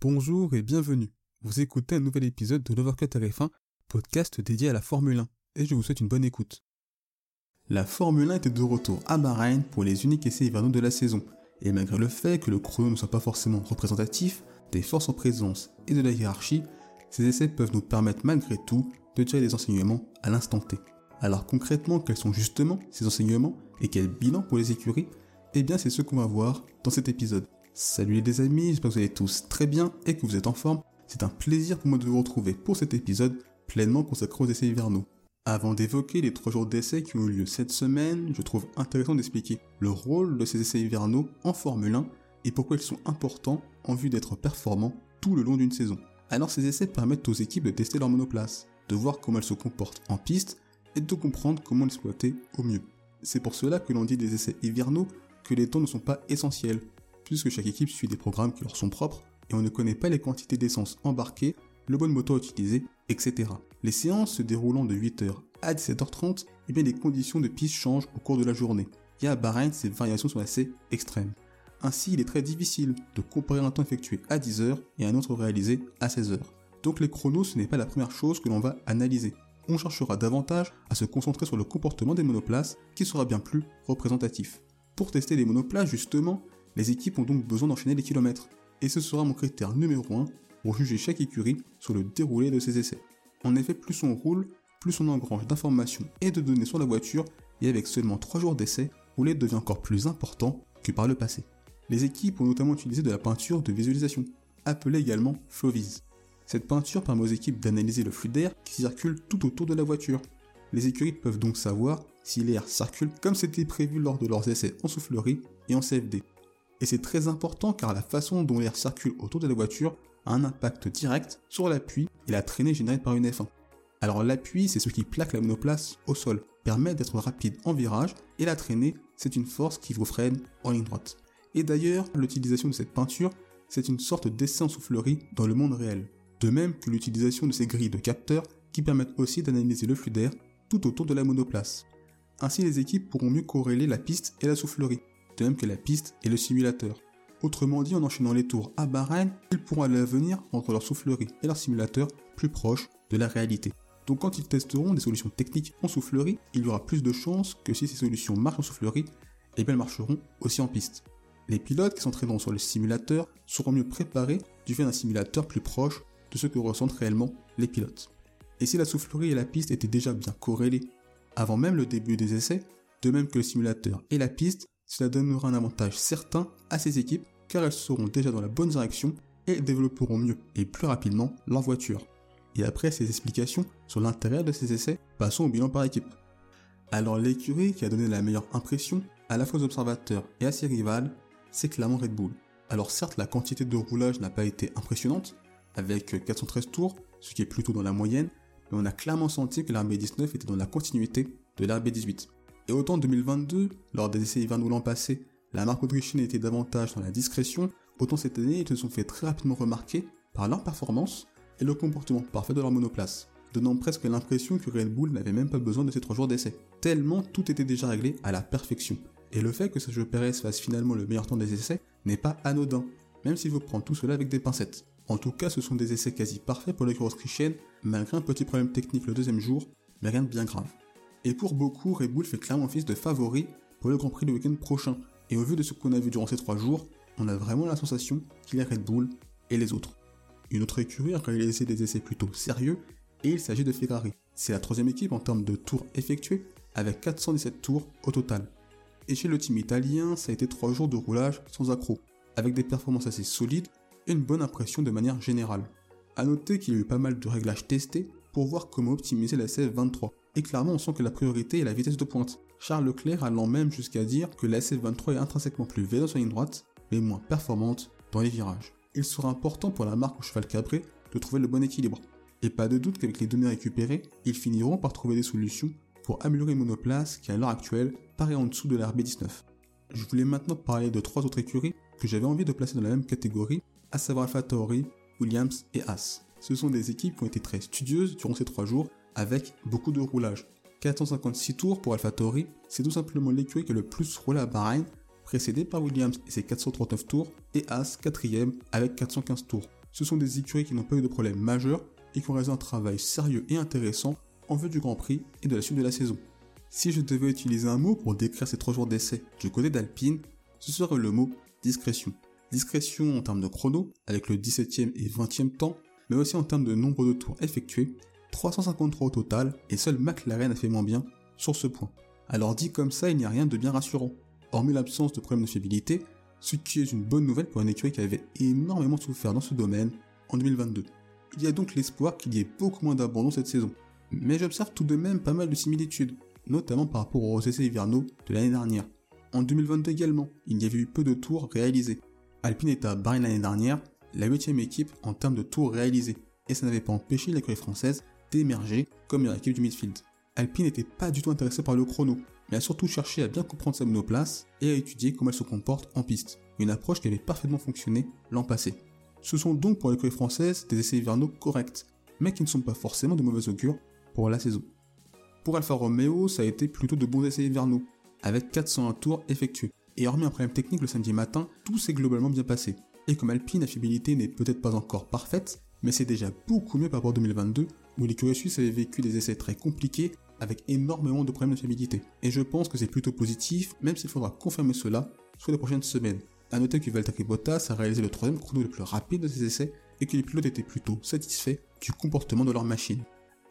Bonjour et bienvenue. Vous écoutez un nouvel épisode de l'Overcut RF1, podcast dédié à la Formule 1, et je vous souhaite une bonne écoute. La Formule 1 était de retour à Bahreïn pour les uniques essais hivernaux de la saison, et malgré le fait que le chrono ne soit pas forcément représentatif des forces en présence et de la hiérarchie, ces essais peuvent nous permettre malgré tout de tirer des enseignements à l'instant T. Alors concrètement, quels sont justement ces enseignements et quel bilan pour les écuries? Eh bien c'est ce qu'on va voir dans cet épisode. Salut les amis, j'espère que vous allez tous très bien et que vous êtes en forme. C'est un plaisir pour moi de vous retrouver pour cet épisode pleinement consacré aux essais hivernaux. Avant d'évoquer les trois jours d'essais qui ont eu lieu cette semaine, je trouve intéressant d'expliquer le rôle de ces essais hivernaux en Formule 1 et pourquoi ils sont importants en vue d'être performants tout le long d'une saison. Alors ces essais permettent aux équipes de tester leur monoplace, de voir comment elles se comportent en piste et de comprendre comment l'exploiter au mieux. C'est pour cela que l'on dit des essais hivernaux que les temps ne sont pas essentiels, puisque chaque équipe suit des programmes qui leur sont propres et on ne connaît pas les quantités d'essence embarquées, le bon moteur utilisé, etc. Les séances se déroulant de 8h à 17h30, et eh bien les conditions de piste changent au cours de la journée. Et à Bahreïn, ces variations sont assez extrêmes. Ainsi, il est très difficile de comparer un temps effectué à 10h et un autre réalisé à 16h. Donc les chronos, ce n'est pas la première chose que l'on va analyser. On cherchera davantage à se concentrer sur le comportement des monoplaces qui sera bien plus représentatif. Pour tester les monoplaces, justement, les équipes ont donc besoin d'enchaîner les kilomètres. Et ce sera mon critère numéro 1 pour juger chaque écurie sur le déroulé de ses essais. En effet, plus on roule, plus on engrange d'informations et de données sur la voiture, et avec seulement 3 jours d'essai, rouler devient encore plus important que par le passé. Les équipes ont notamment utilisé de la peinture de visualisation, appelée également Flowviz. Cette peinture permet aux équipes d'analyser le flux d'air qui circule tout autour de la voiture. Les écuries peuvent donc savoir si l'air circule comme c'était prévu lors de leurs essais en soufflerie et en CFD. Et c'est très important car la façon dont l'air circule autour de la voiture a un impact direct sur l'appui et la traînée générée par une F1. Alors l'appui, c'est ce qui plaque la monoplace au sol, permet d'être rapide en virage, et la traînée, c'est une force qui vous freine en ligne droite. Et d'ailleurs, l'utilisation de cette peinture, c'est une sorte d'essai en soufflerie dans le monde réel. De même que l'utilisation de ces grilles de capteurs qui permettent aussi d'analyser le flux d'air tout autour de la monoplace. Ainsi, les équipes pourront mieux corréler la piste et la soufflerie, de même que la piste et le simulateur. Autrement dit, en enchaînant les tours à Bahreïn, ils pourront à l'avenir rendre leur soufflerie et leur simulateur plus proches de la réalité. Donc quand ils testeront des solutions techniques en soufflerie, il y aura plus de chances que si ces solutions marchent en soufflerie, eh elles marcheront aussi en piste. Les pilotes qui s'entraîneront sur le simulateur seront mieux préparés du fait d'un simulateur plus proche de ce que ressentent réellement les pilotes. Et si la soufflerie et la piste étaient déjà bien corrélées avant même le début des essais, de même que le simulateur et la piste, cela donnera un avantage certain à ces équipes car elles seront déjà dans la bonne direction et développeront mieux et plus rapidement leur voiture. Et après ces explications sur l'intérêt de ces essais, passons au bilan par équipe. Alors l'écurie qui a donné la meilleure impression à la fois aux observateurs et à ses rivales, c'est clairement Red Bull. Alors certes la quantité de roulage n'a pas été impressionnante, avec 413 tours, ce qui est plutôt dans la moyenne, mais on a clairement senti que l'RB19 était dans la continuité de l'RB18. Et autant en 2022, lors des essais hivernaux l'an passé, la marque autrichienne était davantage dans la discrétion, autant cette année ils se sont fait très rapidement remarquer par leur performance et le comportement parfait de leur monoplace, donnant presque l'impression que Red Bull n'avait même pas besoin de ces 3 jours d'essai, tellement tout était déjà réglé à la perfection. Et le fait que Sergio Perez fasse finalement le meilleur temps des essais n'est pas anodin, même s'il faut prendre tout cela avec des pincettes. En tout cas, ce sont des essais quasi parfaits pour l'écurie autrichienne, malgré un petit problème technique le deuxième jour, mais rien de bien grave. Et pour beaucoup, Red Bull fait clairement office de favori pour le Grand Prix le week-end prochain. Et au vu de ce qu'on a vu durant ces trois jours, on a vraiment la sensation qu'il est Red Bull et les autres. Une autre écurie a réalisé des essais plutôt sérieux, et il s'agit de Ferrari. C'est la troisième équipe en termes de tours effectués, avec 417 tours au total. Et chez le team italien, ça a été trois jours de roulage sans accroc, avec des performances assez solides et une bonne impression de manière générale. A noter qu'il y a eu pas mal de réglages testés pour voir comment optimiser la SF23, et clairement on sent que la priorité est la vitesse de pointe. Charles Leclerc allant même jusqu'à dire que la SF23 est intrinsèquement plus véloce en ligne droite, mais moins performante dans les virages. Il sera important pour la marque au cheval cabré de trouver le bon équilibre. Et pas de doute qu'avec les données récupérées, ils finiront par trouver des solutions pour améliorer une monoplace qui à l'heure actuelle paraît en dessous de la RB19. Je voulais maintenant parler de trois autres écuries que j'avais envie de placer dans la même catégorie, à savoir AlphaTauri, Williams et Haas. Ce sont des équipes qui ont été très studieuses durant ces trois jours avec beaucoup de roulage. 456 tours pour AlphaTauri, c'est tout simplement l'écurie qui a le plus roulé à Bahreïn, précédé par Williams et ses 439 tours, et Haas 4ème avec 415 tours. Ce sont des écuries qui n'ont pas eu de problème majeur et qui ont réalisé un travail sérieux et intéressant en vue du Grand Prix et de la suite de la saison. Si je devais utiliser un mot pour décrire ces trois jours d'essai du côté d'Alpine, ce serait le mot discrétion. Discrétion en termes de chrono, avec le 17e et 20e temps, mais aussi en termes de nombre de tours effectués, 353 au total, et seul McLaren a fait moins bien sur ce point. Alors dit comme ça, il n'y a rien de bien rassurant, hormis l'absence de problème de fiabilité, ce qui est une bonne nouvelle pour une écurie qui avait énormément souffert dans ce domaine en 2022. Il y a donc l'espoir qu'il y ait beaucoup moins d'abandon cette saison. Mais j'observe tout de même pas mal de similitudes, notamment par rapport aux essais hivernaux de l'année dernière. En 2022 également, il y avait eu peu de tours réalisés. Alpine était à Bahreïn l'année dernière, la 8 équipe en termes de tours réalisés, et ça n'avait pas empêché l'écurie française d'émerger comme une équipe du midfield. Alpine n'était pas du tout intéressé par le chrono, mais a surtout cherché à bien comprendre sa monoplace et à étudier comment elle se comporte en piste, une approche qui avait parfaitement fonctionné l'an passé. Ce sont donc pour l'écurie française des essais hivernaux corrects, mais qui ne sont pas forcément de mauvais augure pour la saison. Pour Alfa Romeo, ça a été plutôt de bons essais hivernaux, avec 401 tours effectués. Et hormis un problème technique le samedi matin, tout s'est globalement bien passé. Et comme Alpine, la fiabilité n'est peut-être pas encore parfaite, mais c'est déjà beaucoup mieux par rapport à 2022, où l'écurie suisse avait vécu des essais très compliqués avec énormément de problèmes de fiabilité. Et je pense que c'est plutôt positif, même s'il faudra confirmer cela sur les prochaines semaines. A noter que Valtteri Bottas a réalisé le troisième chrono le plus rapide de ses essais et que les pilotes étaient plutôt satisfaits du comportement de leur machine.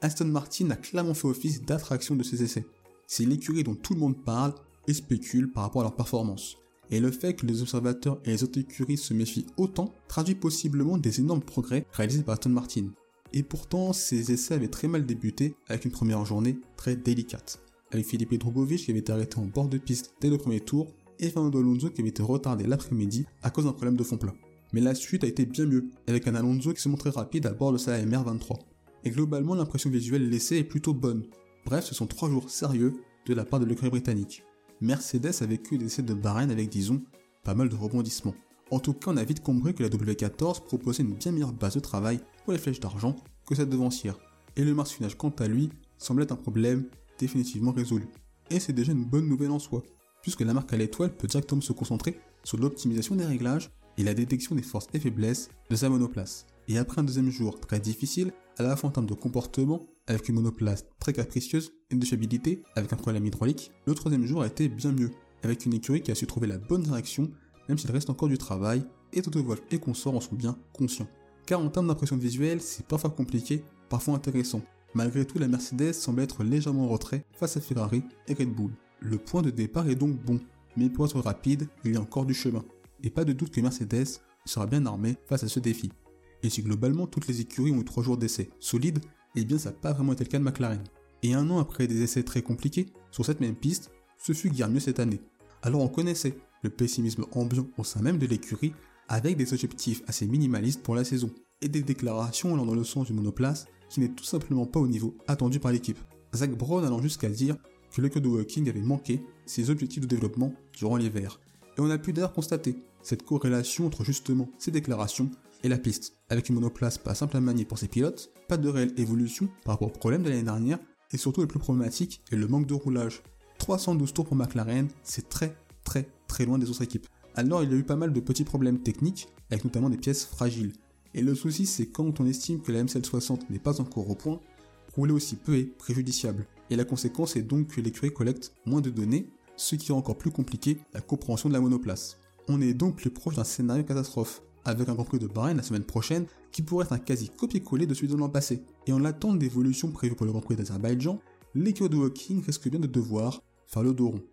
Aston Martin a clairement fait office d'attraction de ses essais. C'est l'écurie dont tout le monde parle et spécule par rapport à leur performance. Et le fait que les observateurs et les autres écuries se méfient autant traduit possiblement des énormes progrès réalisés par Aston Martin. Et pourtant, ces essais avaient très mal débuté avec une première journée très délicate. Avec Philippe Drogovic qui avait été arrêté en bord de piste dès le premier tour et Fernando Alonso qui avait été retardé l'après-midi à cause d'un problème de fond plat. Mais la suite a été bien mieux, avec un Alonso qui se montrait rapide à bord de sa MR23. Et globalement, l'impression visuelle laissée est plutôt bonne. Bref, ce sont trois jours sérieux de la part de l'écurie britannique. Mercedes a vécu des essais de Bahreïn avec, disons, pas mal de rebondissements. En tout cas, on a vite compris que la W14 proposait une bien meilleure base de travail pour les flèches d'argent que cette devancière. Et le marsuinage, quant à lui, semble être un problème définitivement résolu. Et c'est déjà une bonne nouvelle en soi, puisque la marque à l'étoile peut directement se concentrer sur l'optimisation des réglages et la détection des forces et faiblesses de sa monoplace. Et après un deuxième jour très difficile, à la fois en termes de comportement, avec une monoplace très capricieuse, et de fiabilité, avec un problème hydraulique, le troisième jour a été bien mieux, avec une écurie qui a su trouver la bonne direction, même s'il reste encore du travail, et Toto Wolff et consorts en sont bien conscients. Car en termes d'impression visuelle, c'est parfois compliqué, parfois intéressant. Malgré tout, la Mercedes semble être légèrement en retrait face à Ferrari et Red Bull. Le point de départ est donc bon, mais pour être rapide, il y a encore du chemin. Et pas de doute que Mercedes sera bien armée face à ce défi. Et si globalement toutes les écuries ont eu 3 jours d'essai solides, eh bien ça n'a pas vraiment été le cas de McLaren. Et un an après des essais très compliqués, sur cette même piste, ce fut guère mieux cette année. Alors on connaissait le pessimisme ambiant au sein même de l'écurie, avec des objectifs assez minimalistes pour la saison, et des déclarations allant dans le sens du monoplace qui n'est tout simplement pas au niveau attendu par l'équipe. Zach Brown allant jusqu'à dire que le code walking avait manqué ses objectifs de développement durant l'hiver. Et on a pu d'ailleurs constater cette corrélation entre justement ces déclarations et la piste, avec une monoplace pas simple à manier pour ses pilotes, pas de réelle évolution par rapport au problème de l'année dernière, et surtout le plus problématique est le manque de roulage. 312 tours pour McLaren, c'est très très très loin des autres équipes. Alors il y a eu pas mal de petits problèmes techniques, avec notamment des pièces fragiles. Et le souci c'est quand on estime que la MCL60 n'est pas encore au point, rouler aussi peu est préjudiciable. Et la conséquence est donc que l'écurie collecte moins de données, ce qui rend encore plus compliqué la compréhension de la monoplace. On est donc plus proche d'un scénario catastrophe, avec un Grand Prix de Bahreïn la semaine prochaine qui pourrait être un quasi copier-coller de celui de l'an passé. Et en l'attente d'évolution prévue pour le Grand Prix d'Azerbaïdjan, l'équipe de Walking risque bien de devoir faire le dos rond.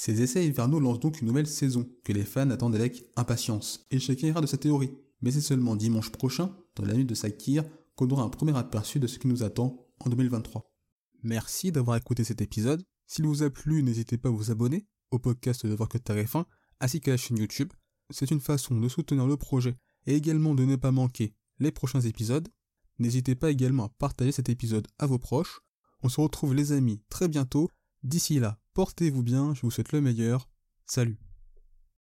Ces essais hivernaux lancent donc une nouvelle saison que les fans attendent avec impatience, et chacun ira de sa théorie. Mais c'est seulement dimanche prochain, dans la nuit de Sakir, qu'on aura un premier aperçu de ce qui nous attend en 2023. Merci d'avoir écouté cet épisode. S'il vous a plu, n'hésitez pas à vous abonner au podcast de Voir que TF1 ainsi qu'à la chaîne YouTube c'est une façon de soutenir le projet et également de ne pas manquer les prochains épisodes. N'hésitez pas également à partager cet épisode à vos proches. On se retrouve les amis très bientôt. D'ici là, portez-vous bien, je vous souhaite le meilleur. Salut